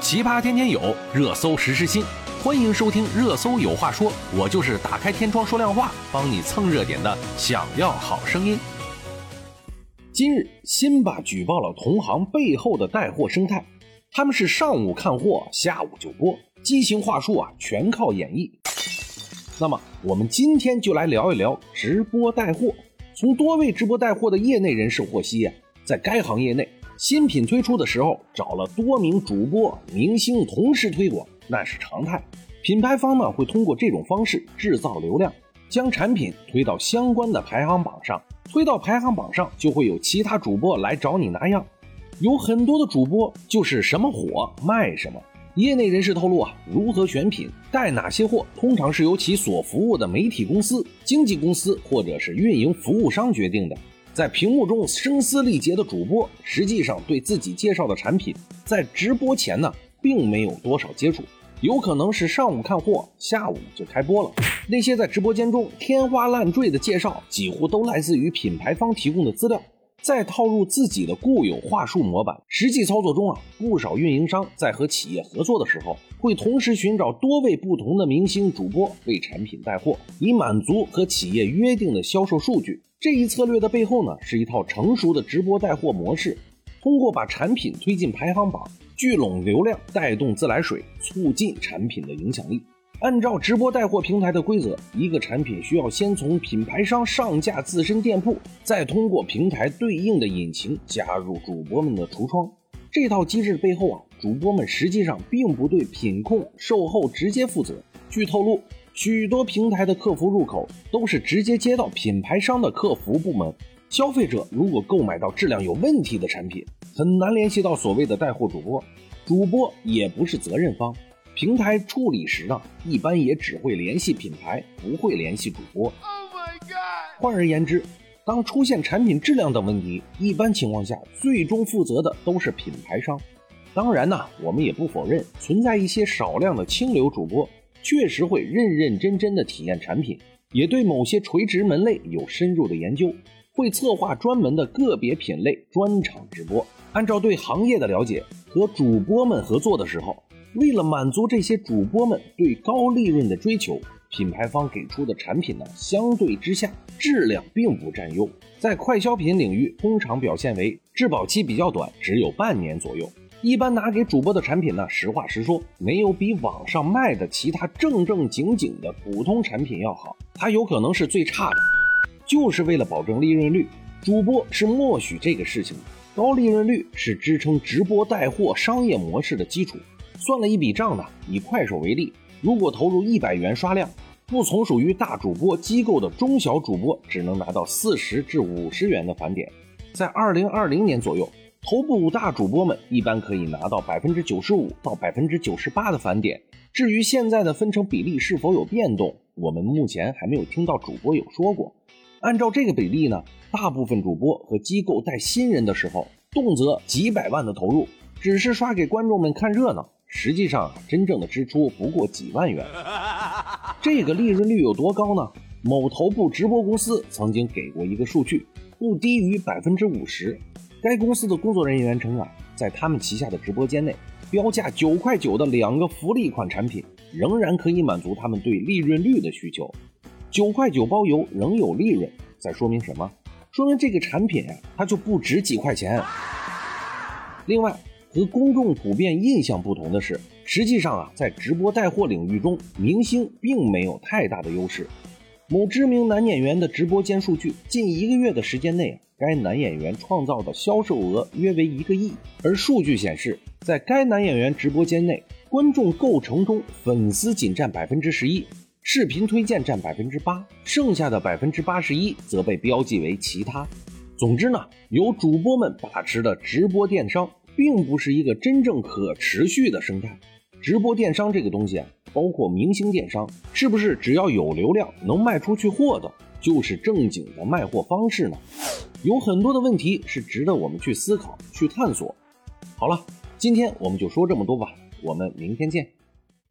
奇葩天天有，热搜实时新，欢迎收听《热搜有话说》，我就是打开天窗说亮话，帮你蹭热点的。想要好声音。今日，辛巴举报了同行背后的带货生态，他们是上午看货，下午就播，畸形话术啊，全靠演绎。那么，我们今天就来聊一聊直播带货。从多位直播带货的业内人士获悉啊，在该行业内，新品推出的时候，找了多名主播、明星同时推广，那是常态。品牌方呢，会通过这种方式制造流量，将产品推到相关的排行榜上。推到排行榜上，就会有其他主播来找你拿样。有很多的主播就是什么火卖什么。业内人士透露啊，如何选品、带哪些货，通常是由其所服务的媒体公司、经纪公司或者是运营服务商决定的。在屏幕中声嘶力竭的主播，实际上对自己介绍的产品，在直播前呢，并没有多少接触，有可能是上午看货，下午就开播了。那些在直播间中天花乱坠的介绍，几乎都来自于品牌方提供的资料。再套入自己的固有话术模板，实际操作中啊，不少运营商在和企业合作的时候，会同时寻找多位不同的明星主播为产品带货，以满足和企业约定的销售数据。这一策略的背后呢，是一套成熟的直播带货模式，通过把产品推进排行榜，聚拢流量，带动自来水，促进产品的影响力。按照直播带货平台的规则，一个产品需要先从品牌商上架自身店铺，再通过平台对应的引擎加入主播们的橱窗。这套机制背后啊，主播们实际上并不对品控、售后直接负责。据透露，许多平台的客服入口都是直接接到品牌商的客服部门。消费者如果购买到质量有问题的产品，很难联系到所谓的带货主播，主播也不是责任方。平台处理时呢，一般也只会联系品牌，不会联系主播。Oh my god！换而言之，当出现产品质量等问题，一般情况下，最终负责的都是品牌商。当然呢，我们也不否认存在一些少量的清流主播，确实会认认真真的体验产品，也对某些垂直门类有深入的研究，会策划专门的个别品类专场直播。按照对行业的了解，和主播们合作的时候。为了满足这些主播们对高利润的追求，品牌方给出的产品呢，相对之下质量并不占优。在快消品领域，通常表现为质保期比较短，只有半年左右。一般拿给主播的产品呢，实话实说，没有比网上卖的其他正正经经的普通产品要好，它有可能是最差的。就是为了保证利润率，主播是默许这个事情的。高利润率是支撑直播带货商业模式的基础。算了一笔账呢，以快手为例，如果投入一百元刷量，不从属于大主播机构的中小主播只能拿到四十至五十元的返点。在二零二零年左右，头部五大主播们一般可以拿到百分之九十五到百分之九十八的返点。至于现在的分成比例是否有变动，我们目前还没有听到主播有说过。按照这个比例呢，大部分主播和机构带新人的时候，动辄几百万的投入，只是刷给观众们看热闹。实际上，真正的支出不过几万元。这个利润率有多高呢？某头部直播公司曾经给过一个数据，不低于百分之五十。该公司的工作人员称啊，在他们旗下的直播间内，标价九块九的两个福利款产品，仍然可以满足他们对利润率的需求。九块九包邮仍有利润，在说明什么？说明这个产品呀，它就不值几块钱。另外。和公众普遍印象不同的是，实际上啊，在直播带货领域中，明星并没有太大的优势。某知名男演员的直播间数据，近一个月的时间内啊，该男演员创造的销售额约为一个亿。而数据显示，在该男演员直播间内，观众构成中，粉丝仅占百分之十一，视频推荐占百分之八，剩下的百分之八十一则被标记为其他。总之呢，由主播们把持的直播电商。并不是一个真正可持续的生态。直播电商这个东西啊，包括明星电商，是不是只要有流量能卖出去货的，就是正经的卖货方式呢？有很多的问题是值得我们去思考、去探索。好了，今天我们就说这么多吧，我们明天见。